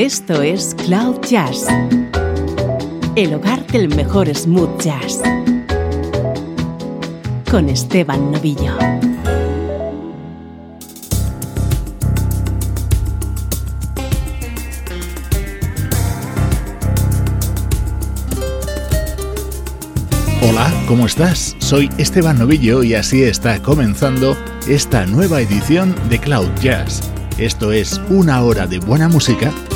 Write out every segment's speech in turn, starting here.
Esto es Cloud Jazz, el hogar del mejor smooth jazz, con Esteban Novillo. Hola, ¿cómo estás? Soy Esteban Novillo y así está comenzando esta nueva edición de Cloud Jazz. Esto es una hora de buena música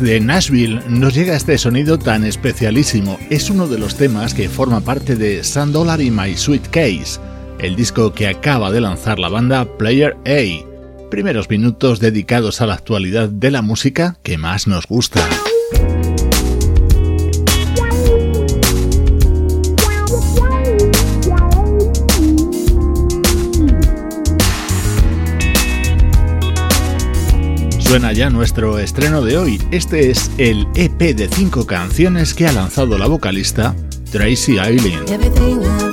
Desde Nashville nos llega este sonido tan especialísimo. Es uno de los temas que forma parte de Sand y My Sweet Case, el disco que acaba de lanzar la banda Player A. Primeros minutos dedicados a la actualidad de la música que más nos gusta. Suena ya nuestro estreno de hoy. Este es el EP de cinco canciones que ha lanzado la vocalista Tracy Eileen.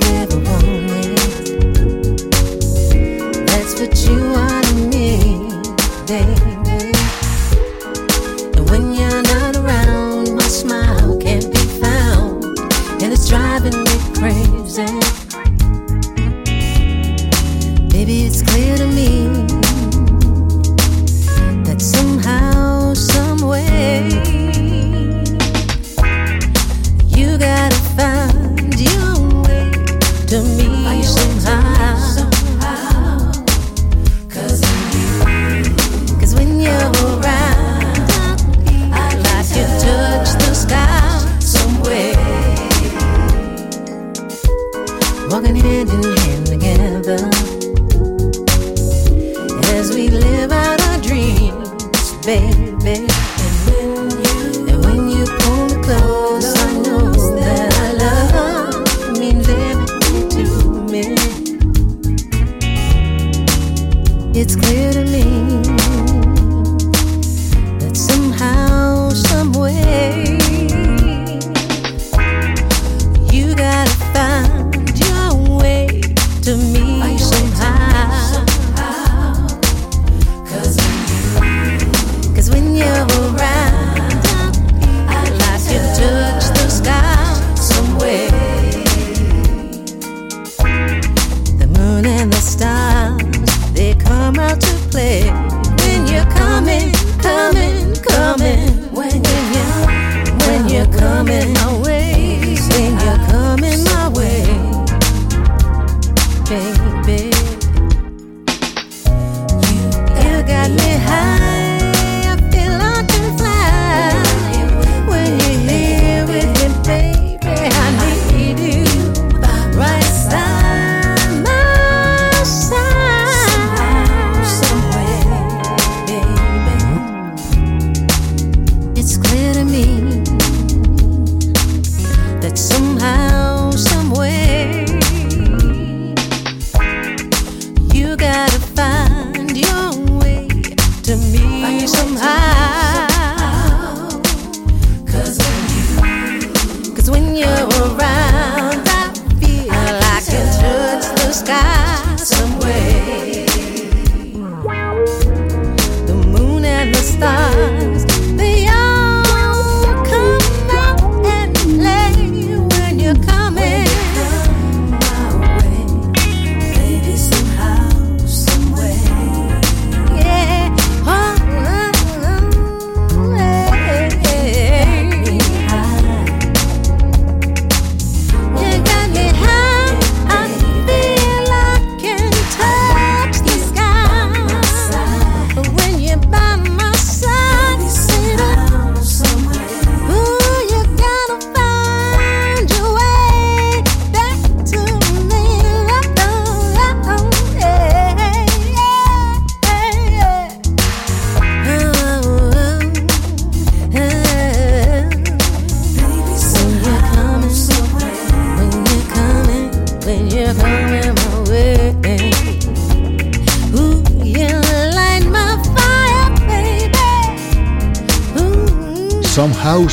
baby.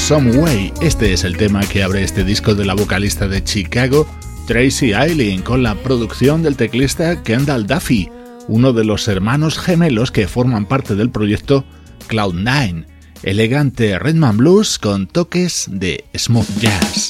Some Way. Este es el tema que abre este disco de la vocalista de Chicago, Tracy Eileen, con la producción del teclista Kendall Duffy, uno de los hermanos gemelos que forman parte del proyecto Cloud9, elegante Redman Blues con toques de smooth jazz.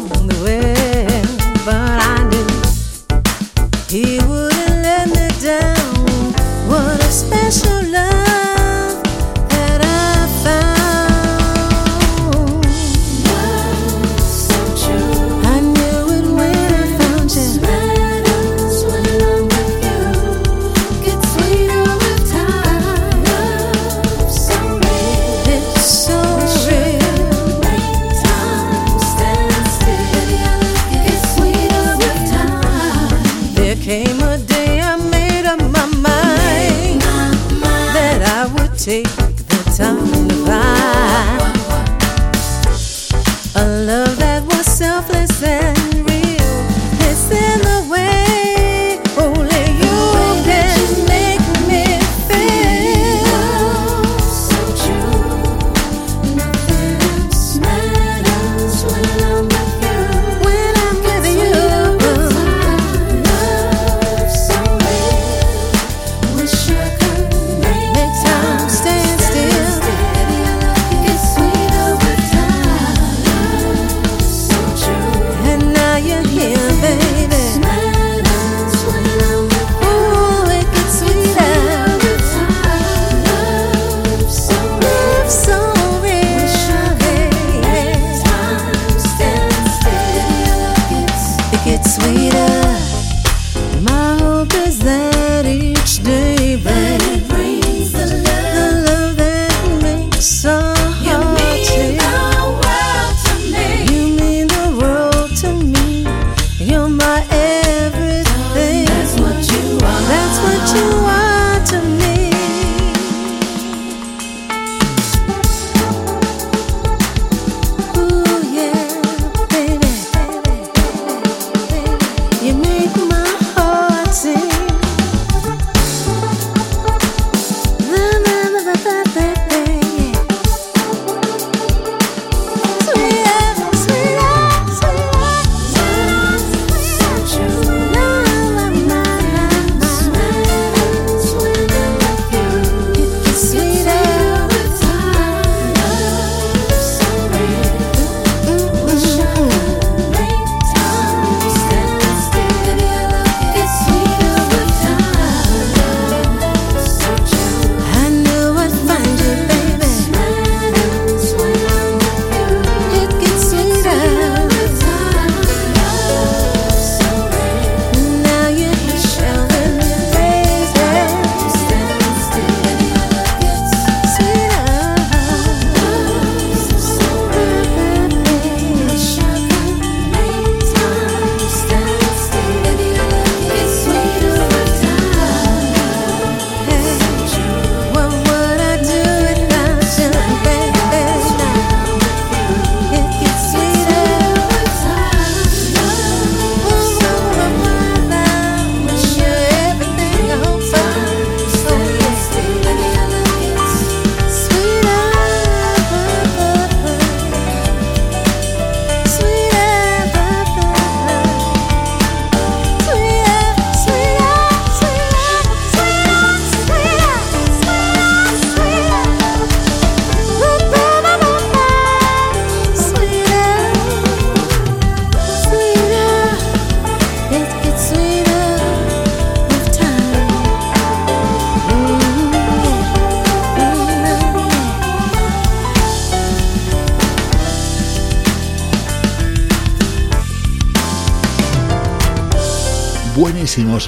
song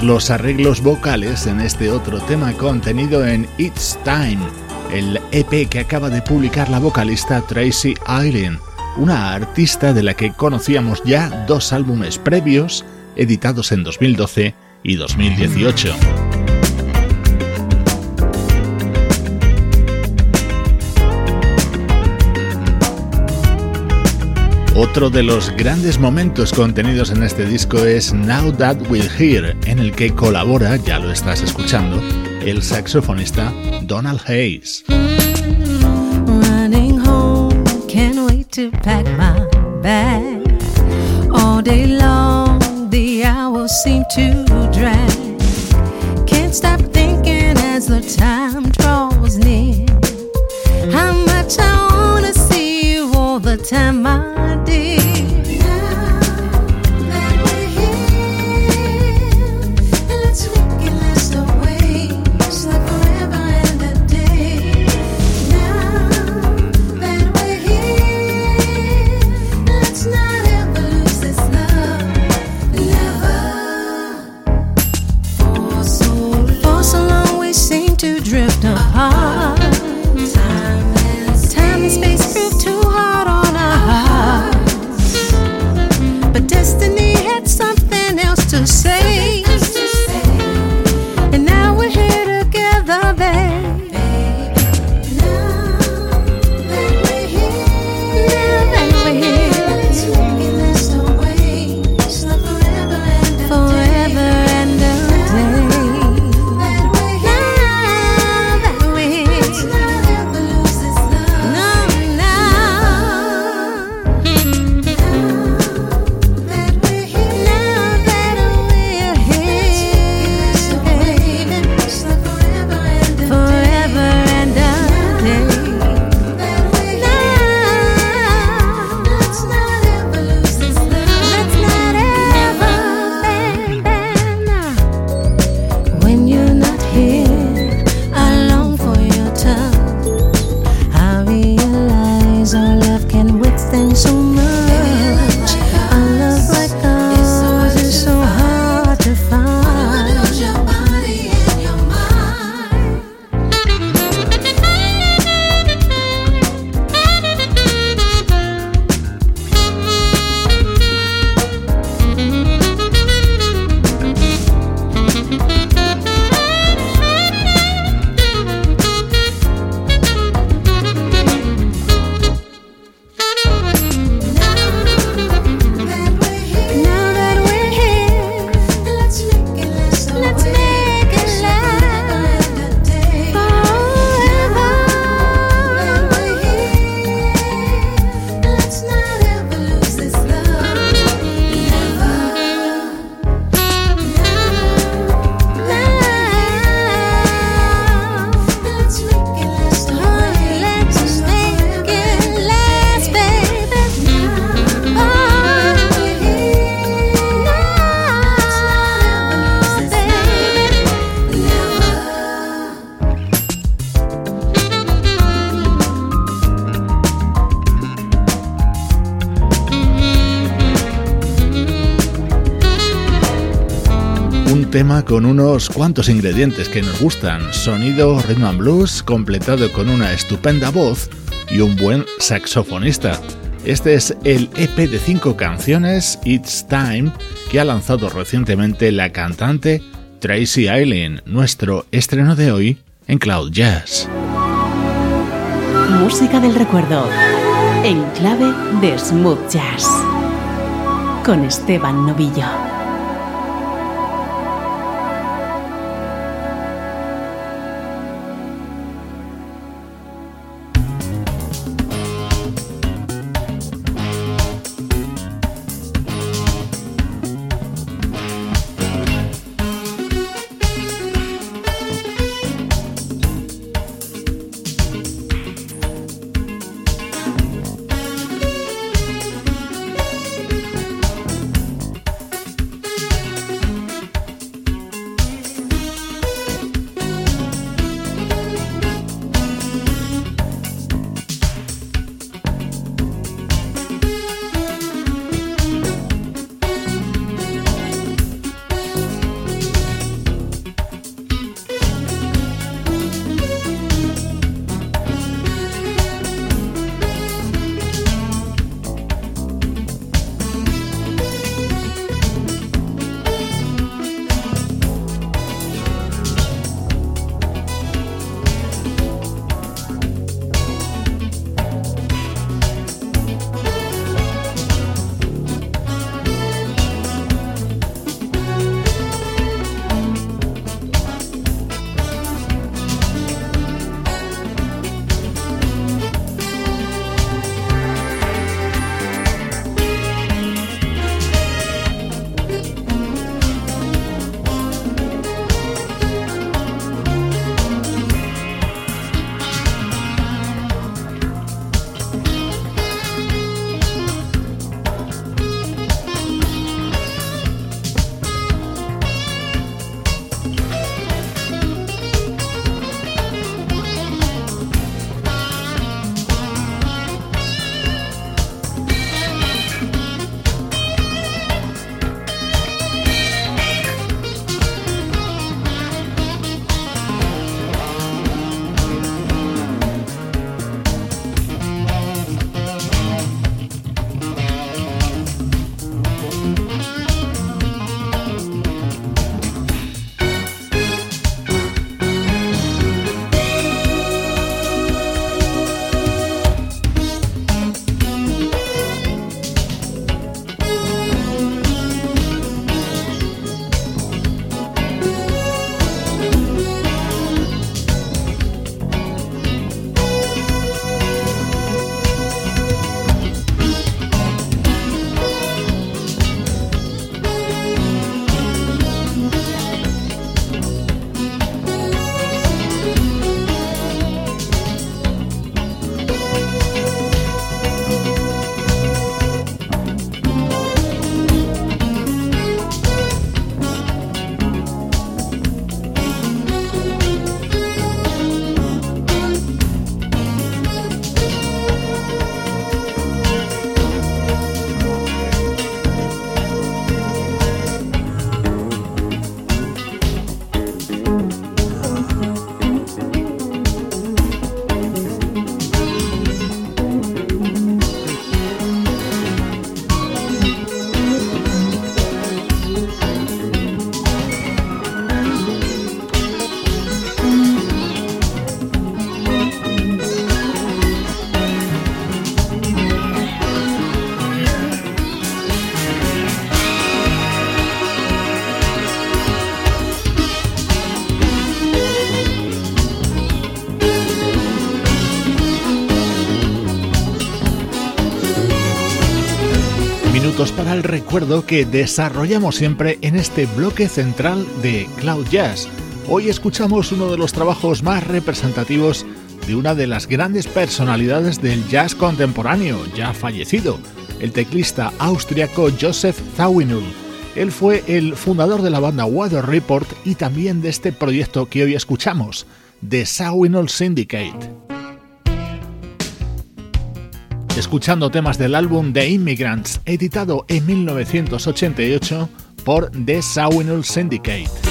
los arreglos vocales en este otro tema contenido en It's Time, el EP que acaba de publicar la vocalista Tracy Eileen, una artista de la que conocíamos ya dos álbumes previos editados en 2012 y 2018. Otro de los grandes momentos contenidos en este disco es Now That We're Here, en el que colabora, ya lo estás escuchando, el saxofonista Donald Hayes. Running home, can't wait to pack my bag. All day long, the hours seem to drag. Can't stop thinking as the time draws near. How much I all the time, my dear. Con unos cuantos ingredientes que nos gustan, sonido rhythm and blues completado con una estupenda voz y un buen saxofonista. Este es el EP de cinco canciones, It's Time, que ha lanzado recientemente la cantante Tracy Eileen, nuestro estreno de hoy en Cloud Jazz. Música del recuerdo, en clave de smooth jazz, con Esteban Novillo. El recuerdo que desarrollamos siempre en este bloque central de Cloud Jazz. Hoy escuchamos uno de los trabajos más representativos de una de las grandes personalidades del jazz contemporáneo, ya fallecido, el teclista austriaco Joseph Zawinul. Él fue el fundador de la banda Weather Report y también de este proyecto que hoy escuchamos, The Zawinul Syndicate escuchando temas del álbum The Immigrants, editado en 1988 por The Sawinul Syndicate.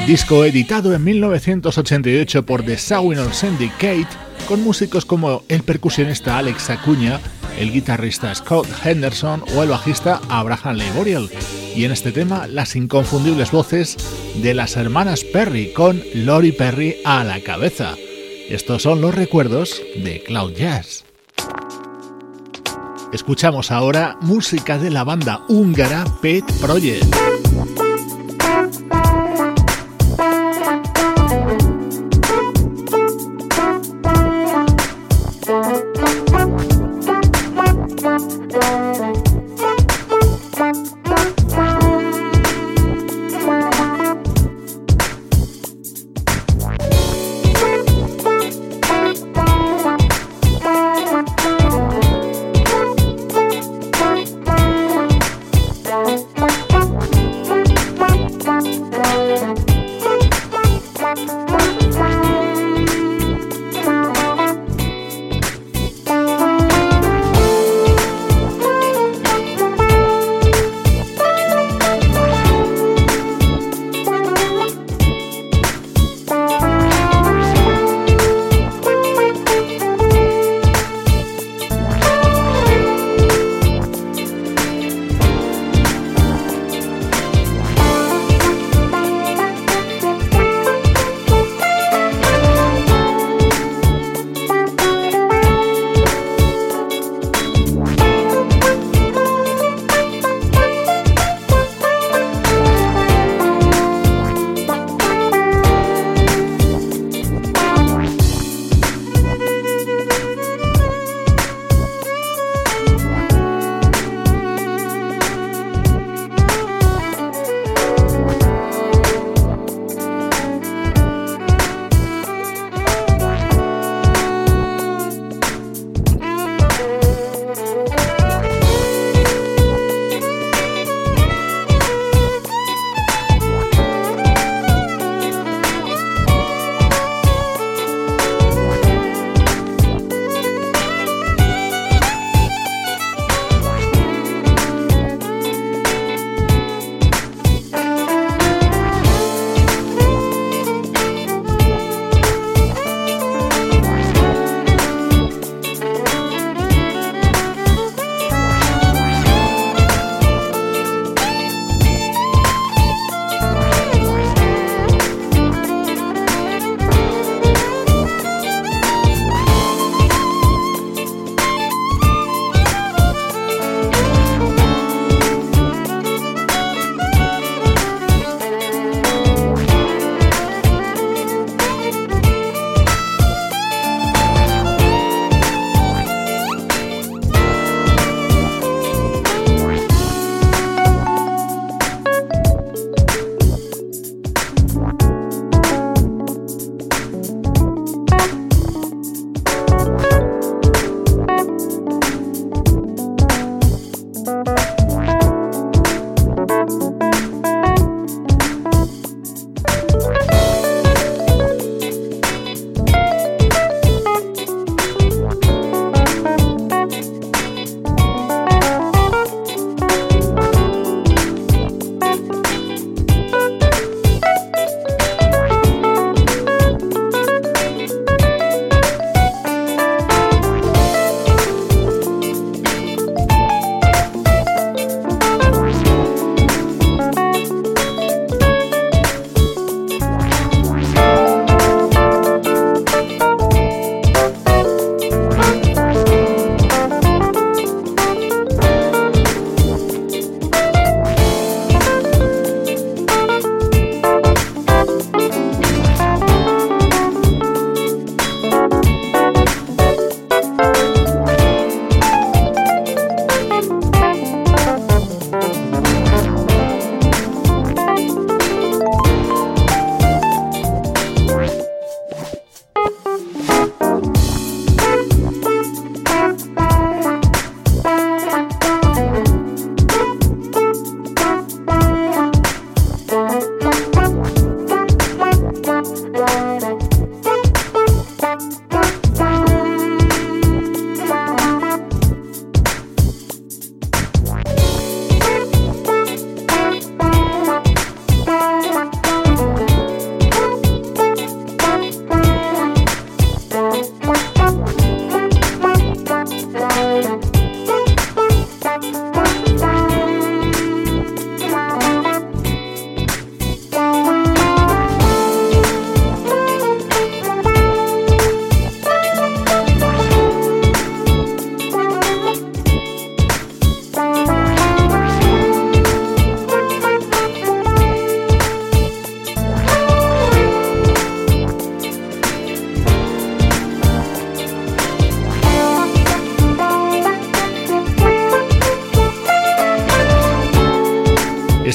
Disco editado en 1988 por The Sawinor Syndicate, con músicos como el percusionista Alex Acuña, el guitarrista Scott Henderson o el bajista Abraham Leiboriel. Y en este tema, las inconfundibles voces de las hermanas Perry con Lori Perry a la cabeza. Estos son los recuerdos de Cloud Jazz. Escuchamos ahora música de la banda húngara Pet Project.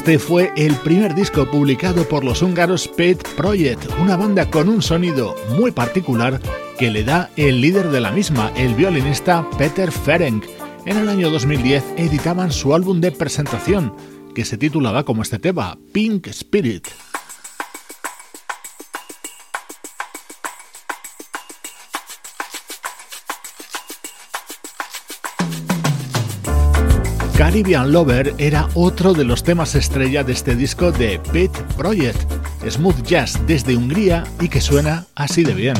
Este fue el primer disco publicado por los húngaros Pet Project, una banda con un sonido muy particular que le da el líder de la misma, el violinista Peter Ferenc. En el año 2010 editaban su álbum de presentación, que se titulaba como este tema, Pink Spirit. Caribbean Lover era otro de los temas estrella de este disco de Pit Project, smooth jazz desde Hungría y que suena así de bien.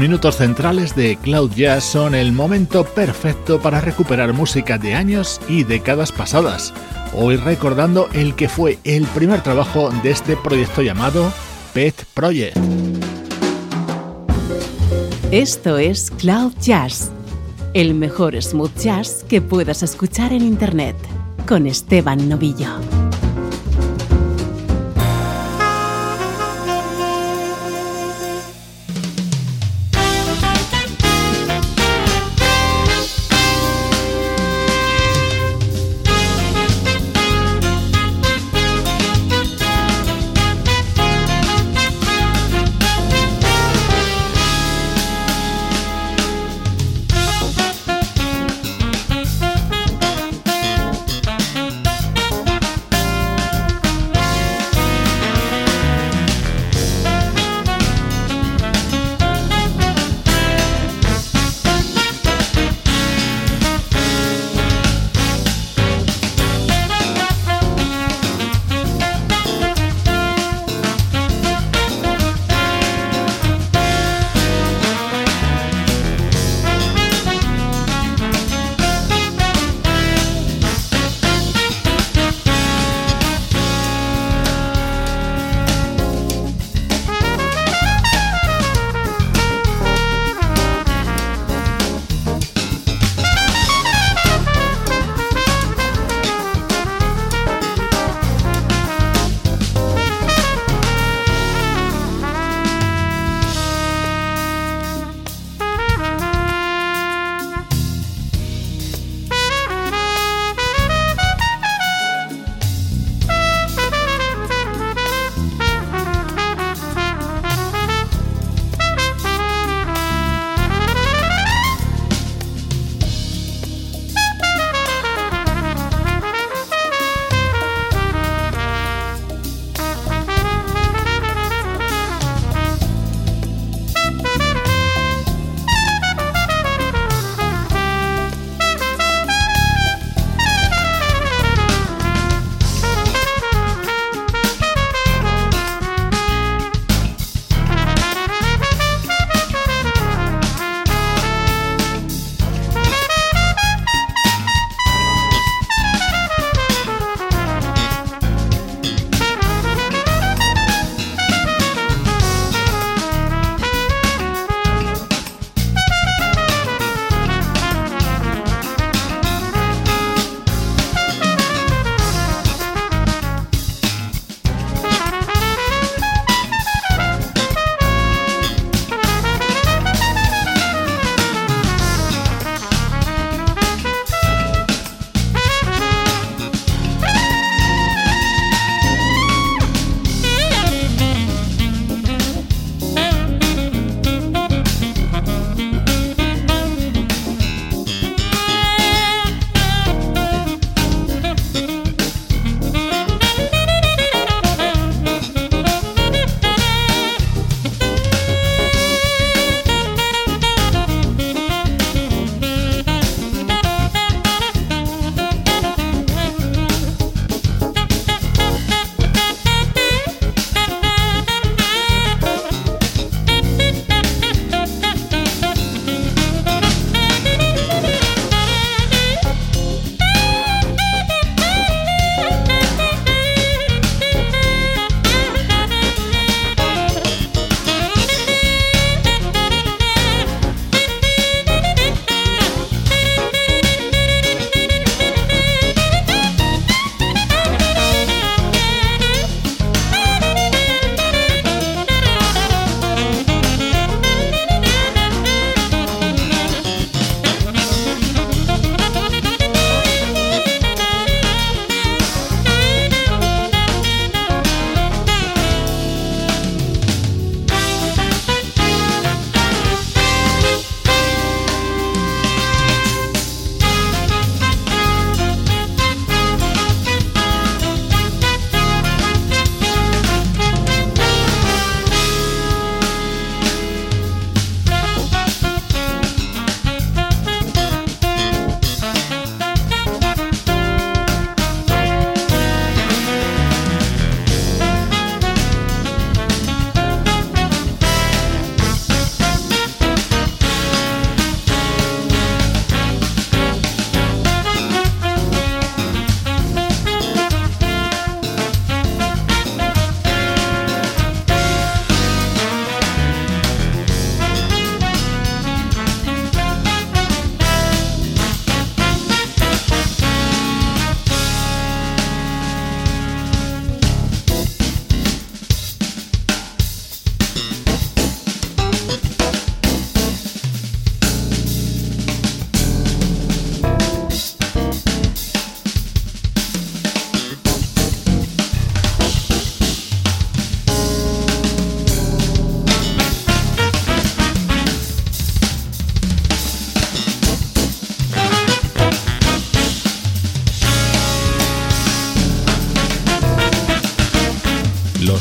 Minutos centrales de Cloud Jazz son el momento perfecto para recuperar música de años y décadas pasadas. Hoy recordando el que fue el primer trabajo de este proyecto llamado Pet Project. Esto es Cloud Jazz, el mejor smooth jazz que puedas escuchar en Internet, con Esteban Novillo.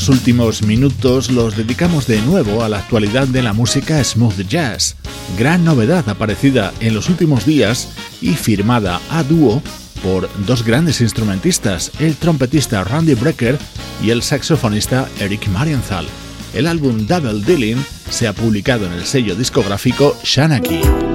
Últimos minutos los dedicamos de nuevo a la actualidad de la música smooth jazz, gran novedad aparecida en los últimos días y firmada a dúo por dos grandes instrumentistas, el trompetista Randy Brecker y el saxofonista Eric Marienthal. El álbum Double Dealing se ha publicado en el sello discográfico Shanaki.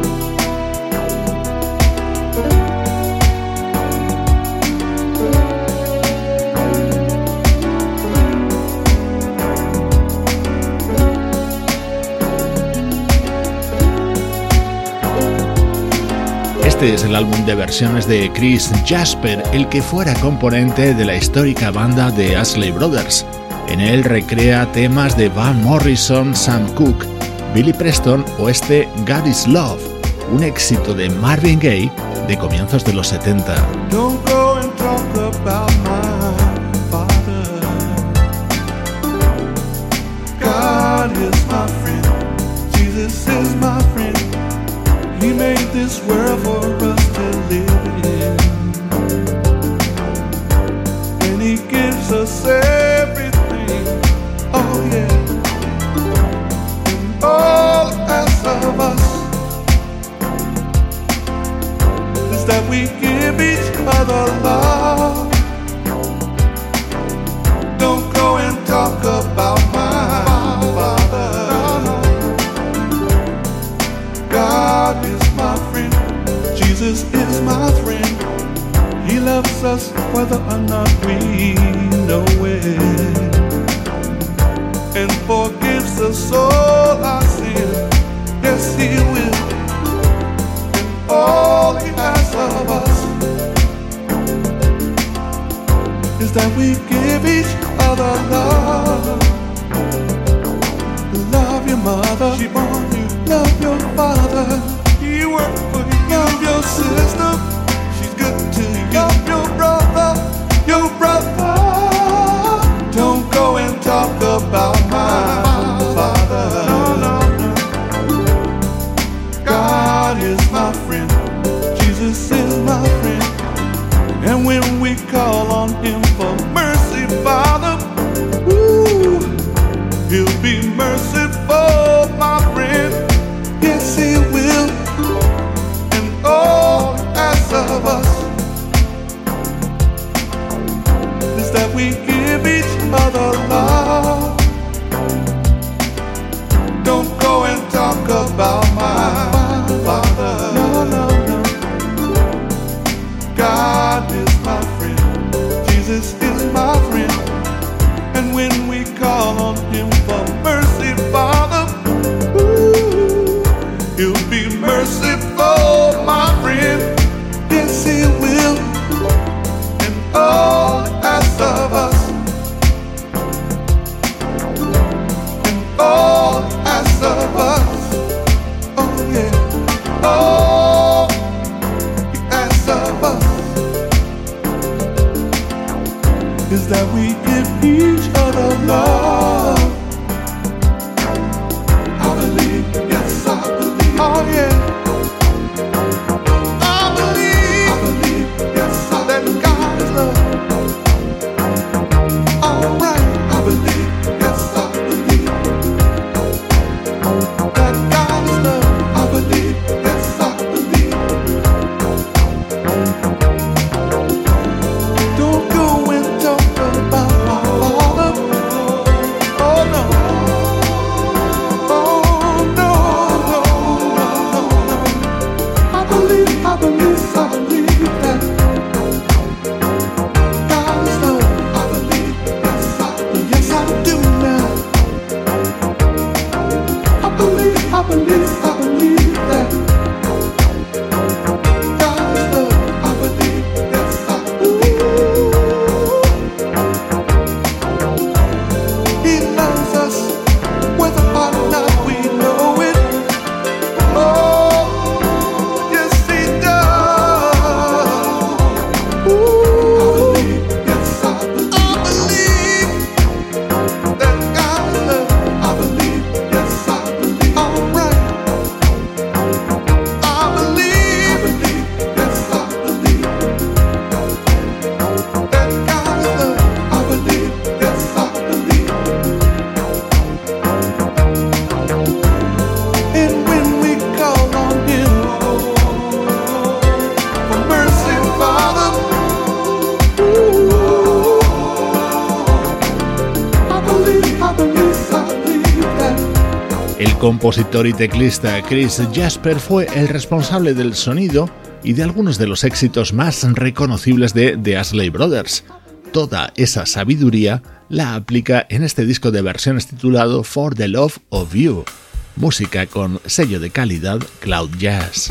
Es el álbum de versiones de Chris Jasper, el que fuera componente de la histórica banda de Ashley Brothers. En él recrea temas de Van Morrison, Sam Cooke, Billy Preston o este God is Love, un éxito de Marvin Gaye de comienzos de los 70. He made this world for us to live in. And He gives us everything. Oh, yeah. And all asks of us is that we give each other love. Loves us whether or not we know it. And forgives us all our sin. Yes, He will. And all He asks of us is that we give each other love. Love your mother. She born you. Love your father. He worked for you. Love your sister, brother. Compositor y teclista Chris Jasper fue el responsable del sonido y de algunos de los éxitos más reconocibles de The Ashley Brothers. Toda esa sabiduría la aplica en este disco de versiones titulado For the Love of You, música con sello de calidad Cloud Jazz.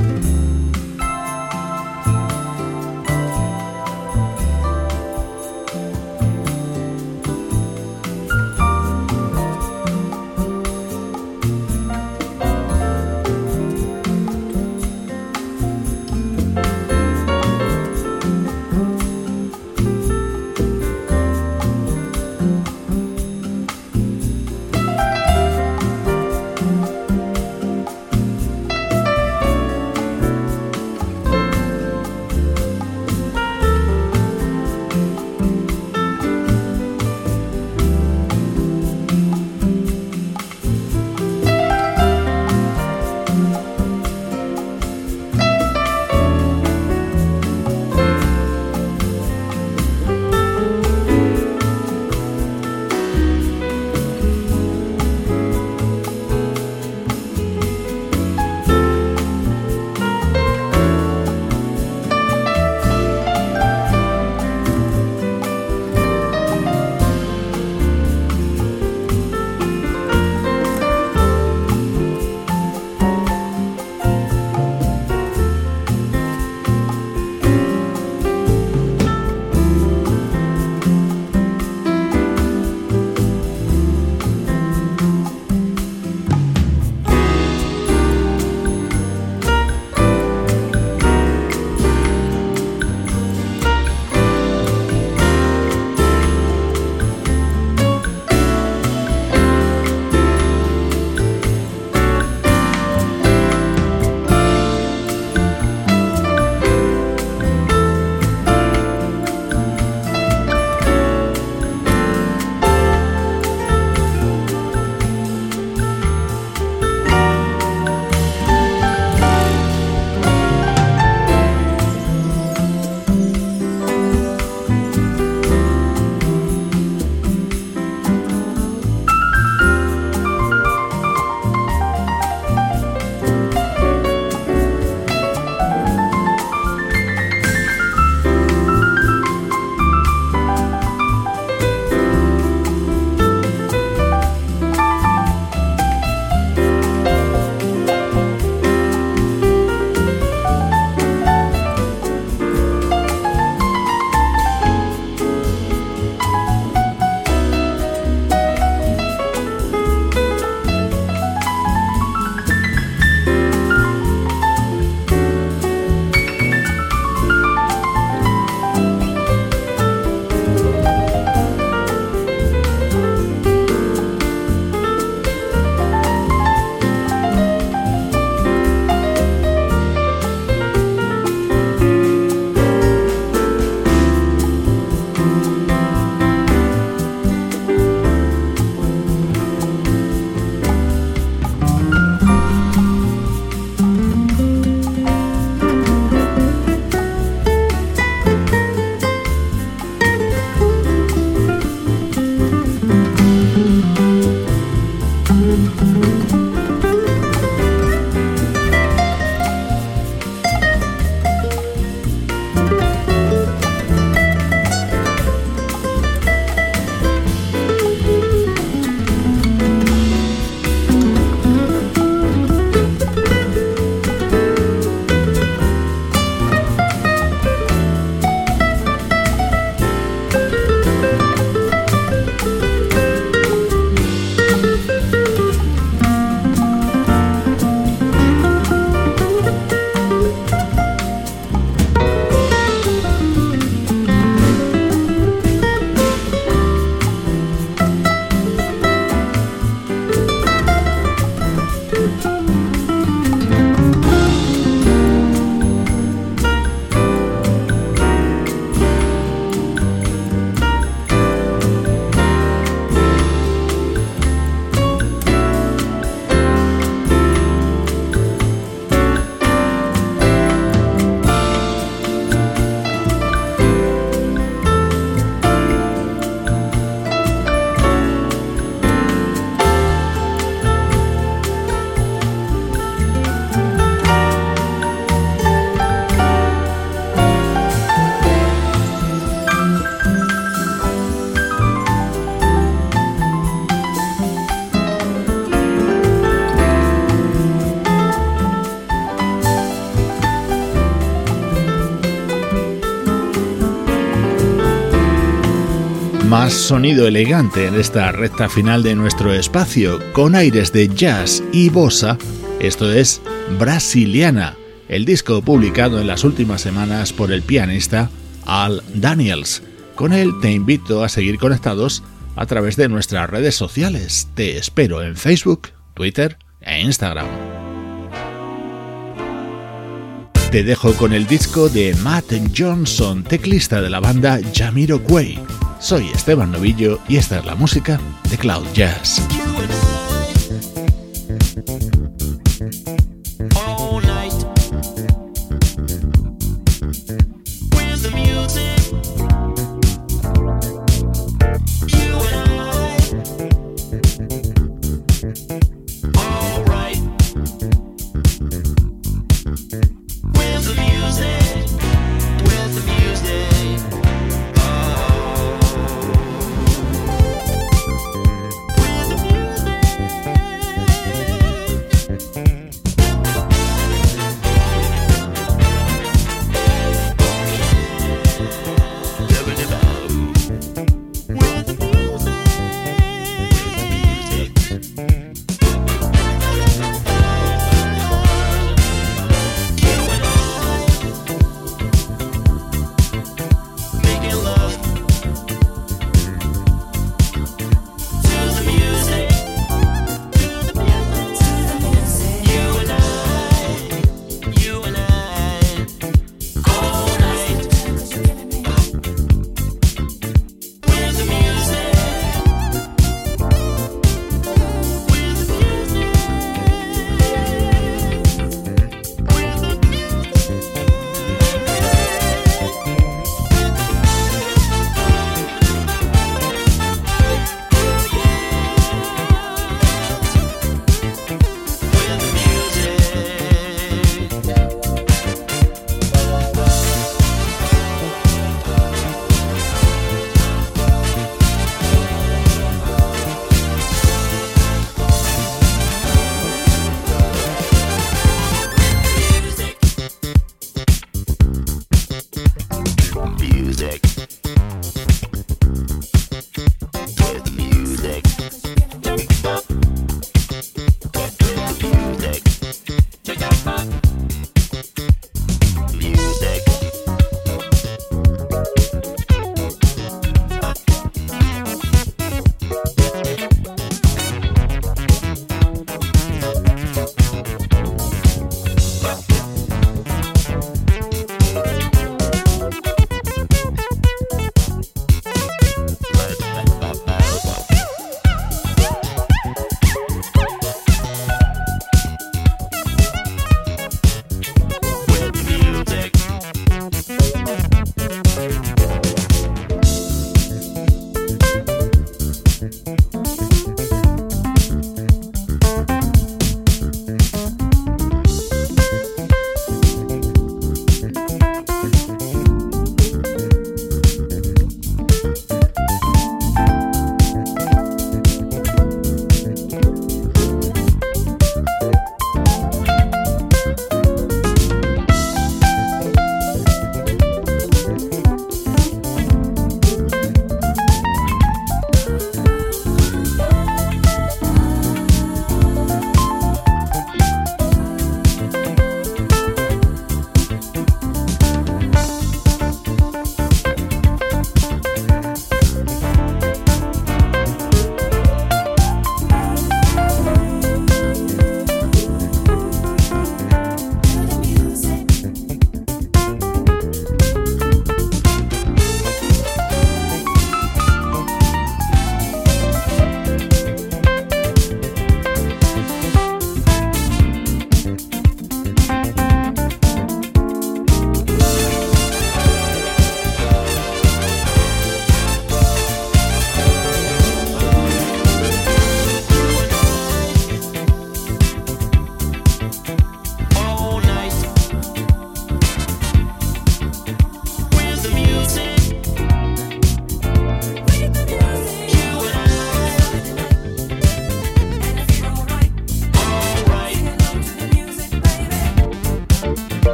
Sonido elegante en esta recta final de nuestro espacio, con aires de jazz y bossa. Esto es Brasiliana, el disco publicado en las últimas semanas por el pianista Al Daniels. Con él te invito a seguir conectados a través de nuestras redes sociales. Te espero en Facebook, Twitter e Instagram. Te dejo con el disco de Matt Johnson, teclista de la banda Jamiroquai. Soy Esteban Novillo y esta es la música de Cloud Jazz.